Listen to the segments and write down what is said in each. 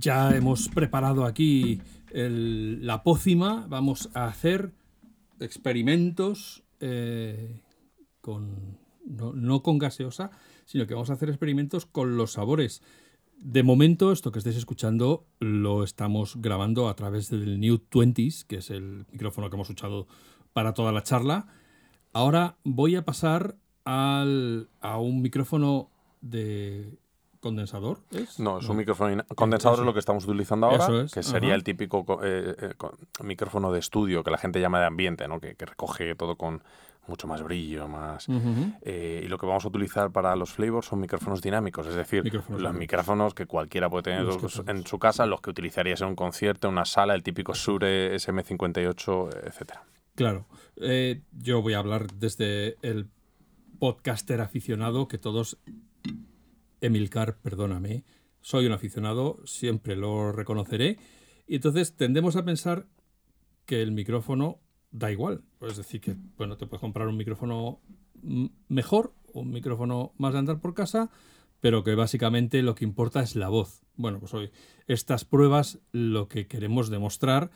ya hemos preparado aquí la pócima. Vamos a hacer experimentos eh, con, no, con gaseosa, sino que vamos a hacer experimentos con los sabores. De momento, esto que estáis escuchando lo estamos grabando a través del New 20s, que es el micrófono que hemos usado para toda la charla. Ahora voy a pasar a un micrófono de condensador. No, es un micrófono condensador es lo que estamos utilizando ahora, que sería el típico eh, eh, micrófono de estudio que la gente llama de ambiente, ¿no? que, recoge todo con mucho más brillo, más. Eh, y lo que vamos a utilizar para los flavors son micrófonos dinámicos, es decir, los micrófonos que cualquiera puede tener en su casa, los que utilizarías en un concierto, en una sala, el típico Sure SM58, etcétera. Claro, yo voy a hablar desde el podcaster aficionado que todos Emilcar, perdóname, soy un aficionado, siempre lo reconoceré. Y entonces tendemos a pensar que el micrófono da igual. Es decir, que bueno, te puedes comprar un micrófono mejor, un micrófono más de andar por casa, pero que básicamente lo que importa es la voz. Bueno, pues hoy estas pruebas lo que queremos demostrar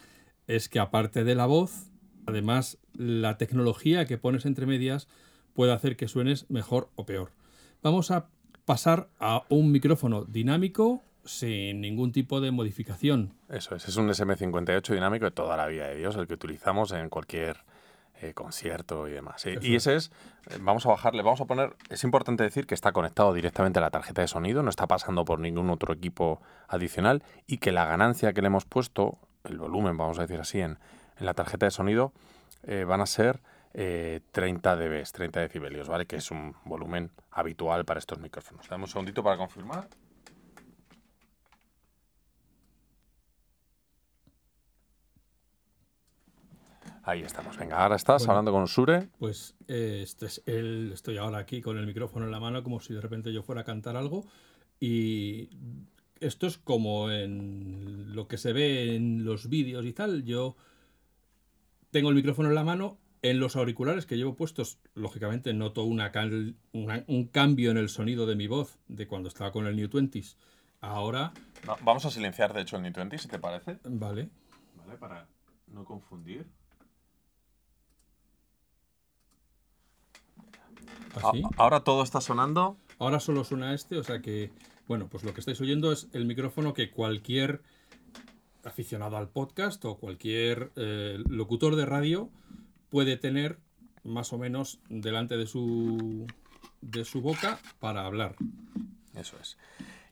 es que aparte de la voz, además la tecnología que pones entre medias puede hacer que suenes mejor o peor. Vamos a pasar a un micrófono dinámico sin ningún tipo de modificación. Eso es, es un SM58 dinámico de toda la vida de Dios, el que utilizamos en cualquier eh, concierto y demás. Y, ese es, eh, vamos a bajarle, vamos a poner, es importante decir que está conectado directamente a la tarjeta de sonido, no está pasando por ningún otro equipo adicional y que la ganancia que le hemos puesto, el volumen, vamos a decir así, en, en la tarjeta de sonido, eh, van a ser 30 dB, 30 decibelios, ¿vale? Que es un volumen habitual para estos micrófonos. Dame un segundito para confirmar. Ahí estamos. Venga, ahora estás hablando con Sure. Pues eh, este es el, estoy ahora aquí con el micrófono en la mano como si de repente yo fuera a cantar algo. Y esto es como en lo que se ve en los vídeos y tal. Yo tengo el micrófono en la mano en los auriculares que llevo puestos, lógicamente noto una un cambio en el sonido de mi voz de cuando estaba con el New 20s. Ahora. vamos a silenciar, de hecho, el New 20, si te parece. Vale. Vale, para no confundir. ¿Así? Ahora todo está sonando. Ahora solo suena este, o sea que. Bueno, pues lo que estáis oyendo es el micrófono que cualquier aficionado al podcast o cualquier eh, locutor de radio puede tener más o menos delante de su, de su boca para hablar. Eso es.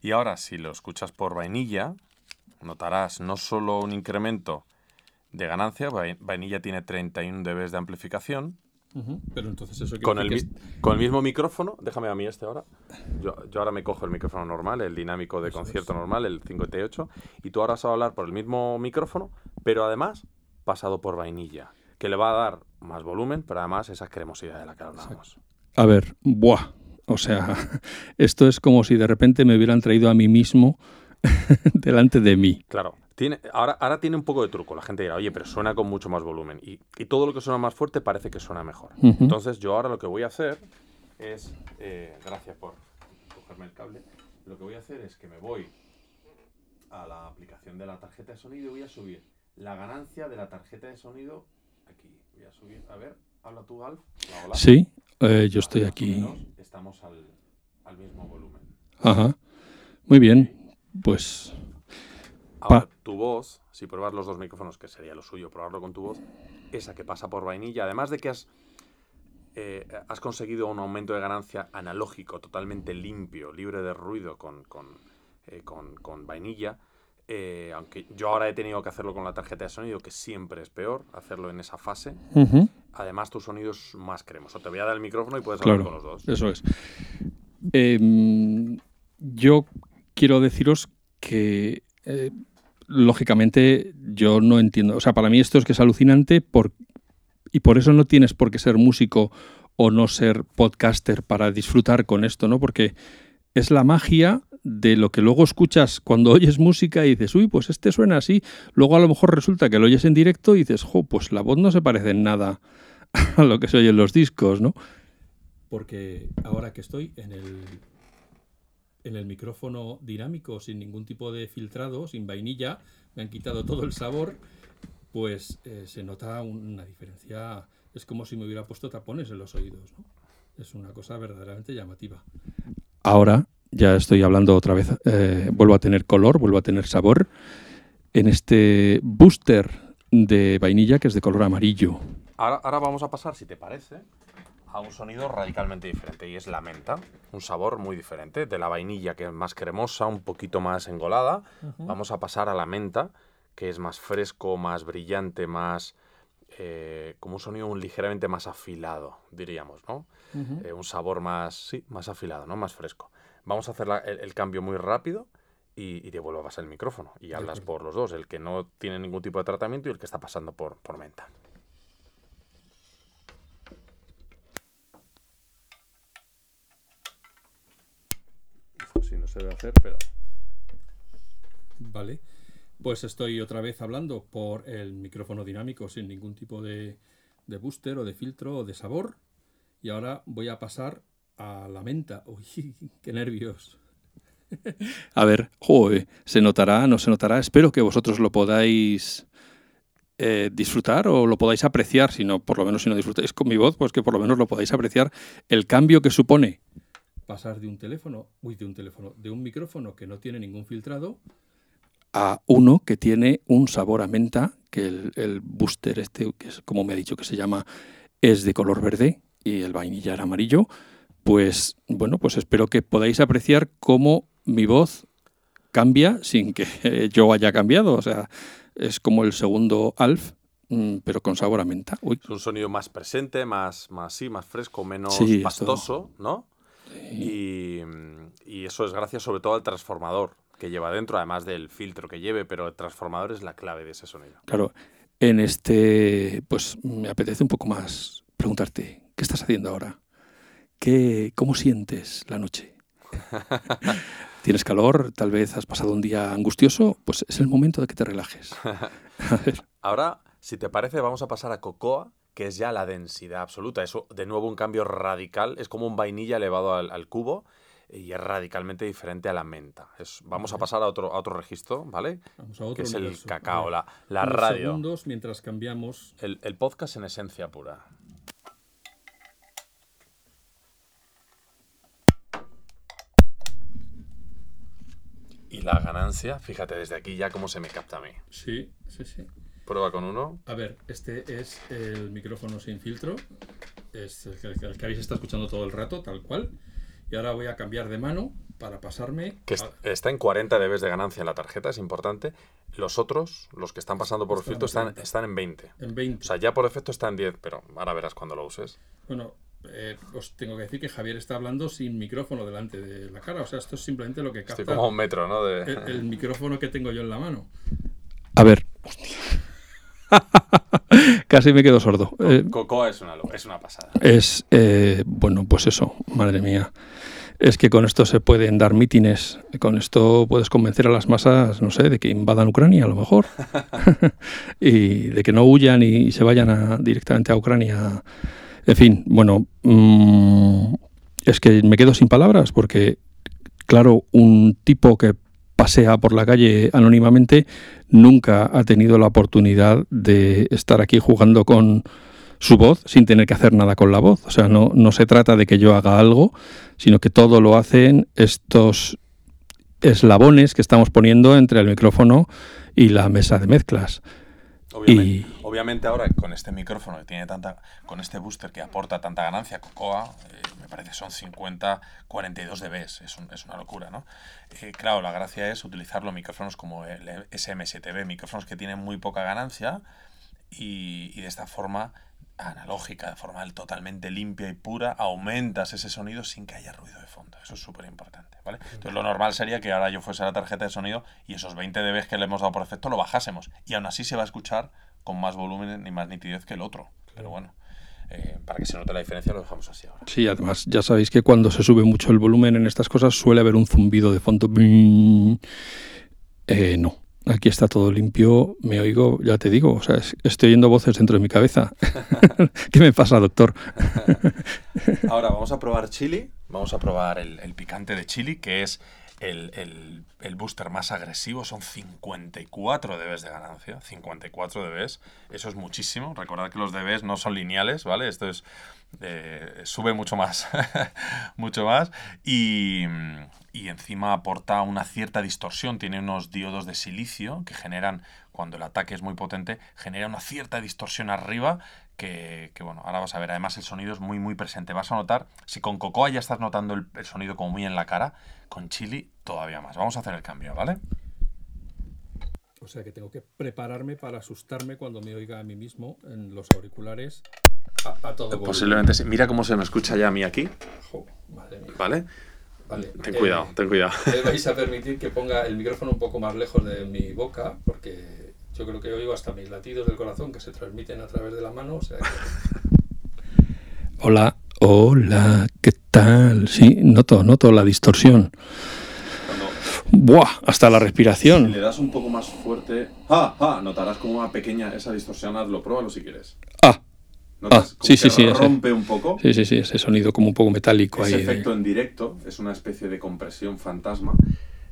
Y ahora, si lo escuchas por vainilla, notarás no solo un incremento de ganancia, vainilla tiene 31 dB de amplificación. Pero entonces eso con el, con el mismo micrófono, déjame a mí este ahora. Yo, ahora me cojo el micrófono normal, el dinámico de concierto normal, el 58, y tú ahora vas a hablar por el mismo micrófono, pero además pasado por vainilla, que le va a dar más volumen, pero además esa cremosidad de la que hablábamos. A ver, buah. O sea, esto es como si de repente me hubieran traído a mí mismo delante de mí. Claro. Tiene, ahora, ahora tiene un poco de truco. La gente dirá, oye, pero suena con mucho más volumen. Y, todo lo que suena más fuerte parece que suena mejor. Entonces, yo ahora lo que voy a hacer es. Eh, gracias por cogerme el cable. Lo que voy a hacer es que me voy a la aplicación de la tarjeta de sonido y voy a subir la ganancia de la tarjeta de sonido Voy a subir. A ver, habla tú, Alf. Sí, eh, yo estoy aquí. Estamos al, mismo volumen. Ajá. Muy bien. Pues. Ahora, tu voz, si pruebas los dos micrófonos, que sería lo suyo, probarlo con tu voz, esa que pasa por vainilla, además de que has, eh, has conseguido un aumento de ganancia analógico, totalmente limpio, libre de ruido con, con, eh, con, con vainilla, eh, aunque yo ahora he tenido que hacerlo con la tarjeta de sonido, que siempre es peor hacerlo en esa fase. Además, tu sonido es más cremoso. Te voy a dar el micrófono y puedes hablar con los dos. Eso es. Em, yo quiero deciros que, eh, lógicamente, yo no entiendo. O sea, para mí esto es que es alucinante por, y por eso no tienes por qué ser músico o no ser podcaster para disfrutar con esto, ¿no? Porque es la magia de lo que luego escuchas cuando oyes música y dices, uy, pues este suena así. Luego a lo mejor resulta que lo oyes en directo y dices, jo, pues la voz no se parece en nada a lo que se oye en los discos, ¿no? Porque ahora que estoy en el, en el micrófono dinámico sin ningún tipo de filtrado, sin vainilla, me han quitado todo el sabor, pues eh, se nota una diferencia. Es como si me hubiera puesto tapones en los oídos. ¿no? Es una cosa verdaderamente llamativa. Ahora ya estoy hablando otra vez, eh, vuelvo a tener color, vuelvo a tener sabor en este booster de vainilla que es de color amarillo. Ahora, ahora vamos a pasar, si te parece, a un sonido radicalmente diferente y es la menta, un sabor muy diferente. De la vainilla que es más cremosa, un poquito más engolada, vamos a pasar a la menta que es más fresco, más brillante, más... Eh, como un sonido ligeramente más afilado, diríamos, ¿no? Eh, un sabor más, sí, más afilado, ¿no? Más fresco. Vamos a hacer el, cambio muy rápido y, a pasar el micrófono y hablas por los dos, el que no tiene ningún tipo de tratamiento y el que está pasando por, por menta. se debe hacer, pero... Vale. Pues estoy otra vez hablando por el micrófono dinámico sin ningún tipo de, de booster o de filtro o de sabor. Y ahora voy a pasar a la menta. Uy, qué nervios. A ver, joder, ¿se notará? ¿No se notará? Espero que vosotros lo podáis eh, disfrutar o lo podáis apreciar, si no, por lo menos si no disfrutáis con mi voz, pues que por lo menos lo podáis apreciar el cambio que supone pasar de un teléfono, uy, de un teléfono, de un micrófono que no tiene ningún filtrado a uno que tiene un sabor a menta, que el, booster este, que es como me ha dicho que se llama, es de color verde y el vainilla amarillo, pues bueno, pues espero que podáis apreciar cómo mi voz cambia sin que yo haya cambiado, o sea, es como el segundo Alf, mm, pero con sabor a menta. Es un sonido más presente, más, más, sí, más fresco, menos pastoso, ¿no? Y, eso es gracias sobre todo al transformador que lleva dentro, además del filtro que lleve, pero el transformador es la clave de ese sonido. Claro, en este, pues me apetece un poco más preguntarte, ¿qué estás haciendo ahora? ¿Qué, ¿Cómo sientes la noche? ¿Tienes calor? ¿Tal vez has pasado un día angustioso? Pues es el momento de que te relajes. Ahora, si te parece, vamos a pasar a Cocoa que es ya la densidad absoluta. Eso, de nuevo, un cambio radical. Es como un vainilla elevado al, cubo y es radicalmente diferente a la menta. Es, vamos a pasar a otro, a otro registro, ¿vale? Vamos a otro que es el cacao, la, la radio. segundos mientras cambiamos. El, el podcast en esencia pura. Y la ganancia, fíjate desde aquí ya cómo se me capta a mí. Sí, sí, sí. Prueba con uno. A ver, este es el micrófono sin filtro. Es el que, habéis estado escuchando todo el rato, tal cual. Y ahora voy a cambiar de mano para pasarme. Que está en 40 dB de ganancia en la tarjeta, es importante. Los otros, los que están pasando por filtro, están, están en 20. En 20. O sea, ya por efecto está en 10, pero ahora verás cuando lo uses. Bueno, eh, os tengo que decir que Javier está hablando sin micrófono delante de la cara. O sea, esto es simplemente lo que capta. Estoy como un metro, ¿no? De... El, el, micrófono que tengo yo en la mano. A ver. Hostia. Casi me quedo sordo. Eh, Cocoa es una, es una pasada. Es, eh, bueno, pues eso, madre mía. Es que con esto se pueden dar mítines, con esto puedes convencer a las masas, no sé, de que invadan Ucrania a lo mejor, y de que no huyan y se vayan directamente a Ucrania. En fin, bueno, mm, es que me quedo sin palabras porque, claro, un tipo que pasea por la calle anónimamente, nunca ha tenido la oportunidad de estar aquí jugando con su voz sin tener que hacer nada con la voz. O sea, no, no se trata de que yo haga algo, sino que todo lo hacen estos eslabones que estamos poniendo entre el micrófono y la mesa de mezclas. Obviamente, ahora con este micrófono que tiene tanta, con este booster que aporta tanta ganancia, Cocoa, eh, me parece son 50, 42 dB, es, es una locura, ¿no? Eh, claro, la gracia es utilizar los micrófonos como el SM7B, micrófonos que tienen muy poca ganancia y, y de esta forma analógica, de forma totalmente limpia y pura, aumentas ese sonido sin que haya ruido de fondo. Eso es súper importante, ¿vale? Entonces lo normal sería que ahora yo fuese a la tarjeta de sonido y esos 20 dB que le hemos dado por efecto lo bajásemos. Y aún así se va a escuchar con más volumen y más nitidez que el otro. Pero bueno, eh, para que se note la diferencia lo dejamos así ahora. Sí, además ya sabéis que cuando se sube mucho el volumen en estas cosas suele haber un zumbido de fondo. Eh, no, aquí está todo limpio, me oigo, ya te digo, o sea, estoy oyendo voces dentro de mi cabeza. ¿Qué me pasa, doctor? Ahora vamos a probar chili, vamos a probar el, picante de chili, que es el, booster más agresivo, son 54 dBs de ganancia, 54 dBs, eso es muchísimo, recordad que los dBs no son lineales, ¿vale? Esto es, eh, sube mucho más, mucho más, y, y encima aporta una cierta distorsión. Tiene unos diodos de silicio que generan, cuando el ataque es muy potente, genera una cierta distorsión arriba que, bueno, ahora vas a ver. Además el sonido es muy, muy presente. Vas a notar, si con Cocoa ya estás notando el, sonido como muy en la cara, con Chili todavía más. Vamos a hacer el cambio, ¿vale? O sea que tengo que prepararme para asustarme cuando me oiga a mí mismo en los auriculares a, todo Posiblemente sí. Mira cómo se me escucha ya a mí aquí. ¿Vale? Ten cuidado, ten cuidado. Me vais a permitir que ponga el micrófono un poco más lejos de mi boca, porque yo creo que oigo hasta mis latidos del corazón que se transmiten a través de la mano. hola, hola, ¿qué tal? Sí, noto, noto la distorsión. Buah, hasta la respiración. Si le das un poco más fuerte, ¡ah! ¡ah! Notarás como una pequeña esa distorsión. Hazlo, pruébalo si quieres. ¡Ah! Ah, sí, sí, sí. Rompe un poco. Sí, sí, sí, ese sonido como un poco metálico ese efecto en directo es una especie de compresión fantasma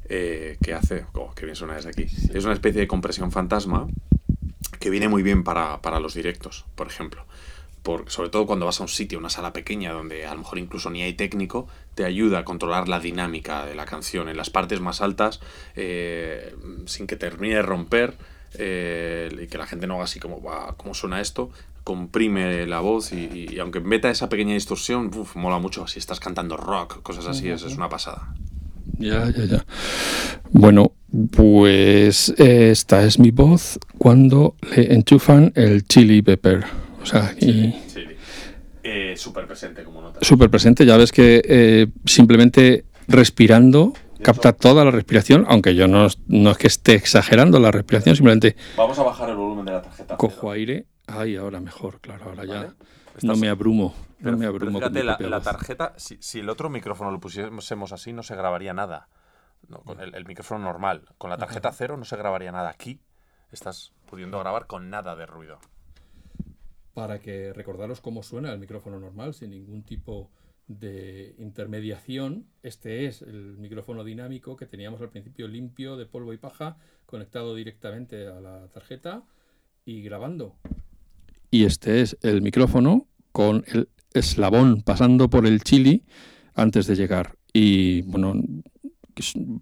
eh, que hace. Oh, qué bien suena desde aquí. Es una especie de compresión fantasma que viene muy bien para, los directos, por ejemplo. Por, sobre todo cuando vas a un sitio, una sala pequeña, donde a lo mejor incluso ni hay técnico, te ayuda a controlar la dinámica de la canción en las partes más altas, eh, sin que termine de romper. Eh, y que la gente no haga así como, ¿cómo suena esto? comprime la voz y, aunque meta esa pequeña distorsión, mola mucho. Si estás cantando rock, cosas así, es, una pasada. Ya, ya, ya. Bueno, pues esta es mi voz cuando le enchufan el chili pepper. O sea, y... Eh, súper presente, como notas. Súper presente, ya ves que eh, simplemente respirando capta toda la respiración, aunque yo no, no es que esté exagerando la respiración, simplemente... Vamos a bajar el volumen de la tarjeta. Cojo aire Ay, ahora mejor, claro, ahora ya no me abrumo. no me abrumo fíjate, la, tarjeta, si, el otro micrófono lo pusiésemos así, no se grabaría nada. con el, micrófono normal. Con la tarjeta cero no se grabaría nada. Aquí estás pudiendo grabar con nada de ruido. Para que recordaros cómo suena el micrófono normal, sin ningún tipo de intermediación. Este es el micrófono dinámico que teníamos al principio limpio de polvo y paja, conectado directamente a la tarjeta y grabando y este es el micrófono con el eslabón pasando por el chili antes de llegar. Y bueno,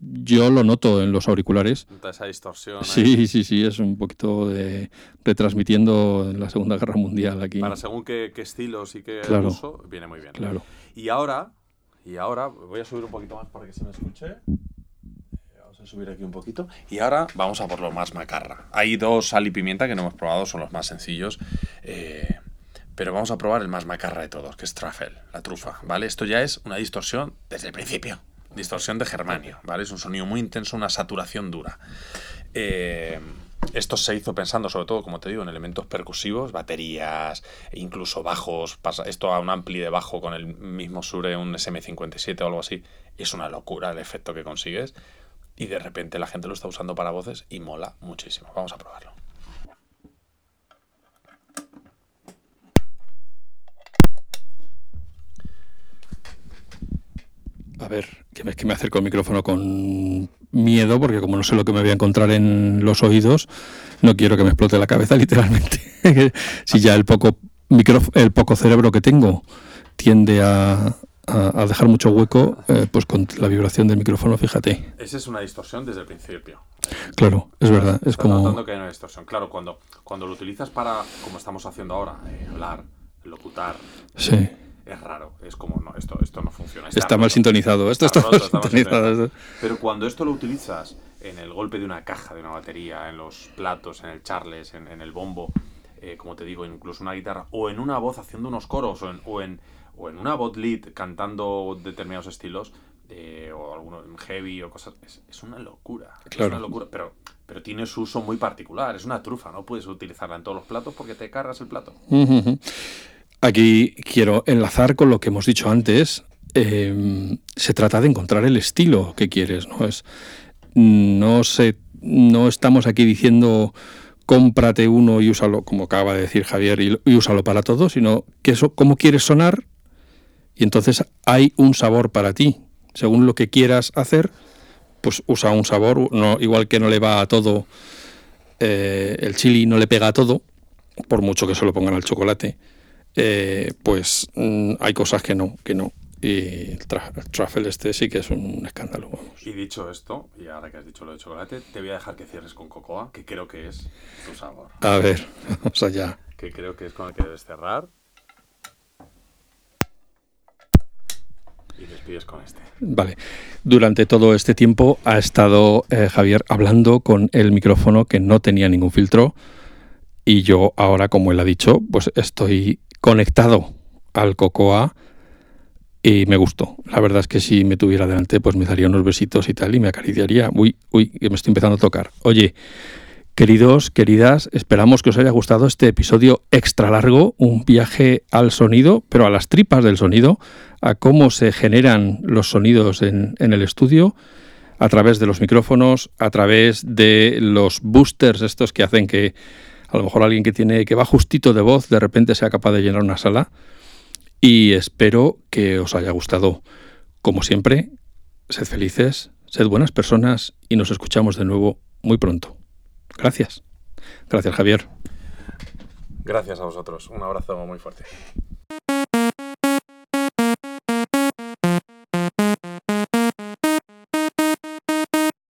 yo lo noto en los auriculares. Esa distorsión. Sí, sí, sí, es un poquito de retransmitiendo la Segunda Guerra Mundial aquí. Para según qué, estilos y qué uso, viene muy bien. Claro. Y ahora, y ahora voy a subir un poquito más para que se me escuche a subir aquí un poquito. Y ahora vamos a por lo más macarra. Hay dos sal y pimienta que no hemos probado, son los más sencillos. Eh, pero vamos a probar el más macarra de todos, que es truffle, la trufa, ¿vale? Esto ya es una distorsión desde el principio. Distorsión de germanio, ¿vale? Es un sonido muy intenso, una saturación dura. Eh, esto se hizo pensando sobre todo, como te digo, en elementos percusivos, baterías, e incluso bajos. Pasa esto a un ampli de bajo con el mismo Sure, un SM57 o algo así. Es una locura el efecto que consigues y de repente la gente lo está usando para voces y mola muchísimo. Vamos a probarlo. A ver, que me, que me acerco el micrófono con miedo, porque como no sé lo que me voy a encontrar en los oídos, no quiero que me explote la cabeza literalmente. si ya el poco, el poco cerebro que tengo tiende a, a, dejar mucho hueco, eh, pues con la vibración del micrófono, fíjate. Esa es una distorsión desde el principio. Claro, es verdad. Es como... notando que hay una distorsión. Claro, cuando, cuando lo utilizas para, como estamos haciendo ahora, eh, hablar, locutar, sí. Es raro. Es como, no, esto, esto no funciona. Está, mal sintonizado. Esto está, mal sintonizado. Pero cuando esto lo utilizas en el golpe de una caja, de una batería, en los platos, en el charles, en, el bombo, eh, como te digo, incluso una guitarra, o en una voz haciendo unos coros, o en, o en o en una bot lead cantando determinados estilos, eh, o alguno en heavy o cosas. Es, una locura. Es una locura. Pero, pero tiene su uso muy particular. Es una trufa, no puedes utilizarla en todos los platos porque te cargas el plato. Aquí quiero enlazar con lo que hemos dicho antes. Em, se trata de encontrar el estilo que quieres, ¿no? Es, no se no estamos aquí diciendo cómprate uno y úsalo, como acaba de decir Javier, y, úsalo para todo, sino que eso, cómo quieres sonar, y entonces hay un sabor para ti. Según lo que quieras hacer, pues usa un sabor, no, igual que no le va a todo, eh, el chili no le pega a todo, por mucho que se lo pongan al chocolate, eh, pues mm, hay cosas que no, que no. Y el, truffle este sí que es un escándalo. Y dicho esto, y ahora que has dicho lo de chocolate, te voy a dejar que cierres con cocoa, que creo que es tu sabor. A ver, vamos allá. Que creo que es con el que debes cerrar. Y despides con este. Vale. Durante todo este tiempo ha estado eh, Javier hablando con el micrófono que no tenía ningún filtro. Y yo ahora, como él ha dicho, pues estoy conectado al Cocoa y me gustó. La verdad es que si me tuviera delante, pues me daría unos besitos y tal y me acariciaría. Uy, uy, que me estoy empezando a tocar. Oye, queridos, queridas, esperamos que os haya gustado este episodio extra largo, un viaje al sonido, pero a las tripas del sonido, a cómo se generan los sonidos en, en el estudio a través de los micrófonos, a través de los boosters estos que hacen que a lo mejor alguien que tiene que va justito de voz de repente sea capaz de llenar una sala y espero que os haya gustado. Como siempre, sed felices, sed buenas personas y nos escuchamos de nuevo muy pronto. Gracias. Gracias, Javier. Gracias a vosotros. Un abrazo muy fuerte.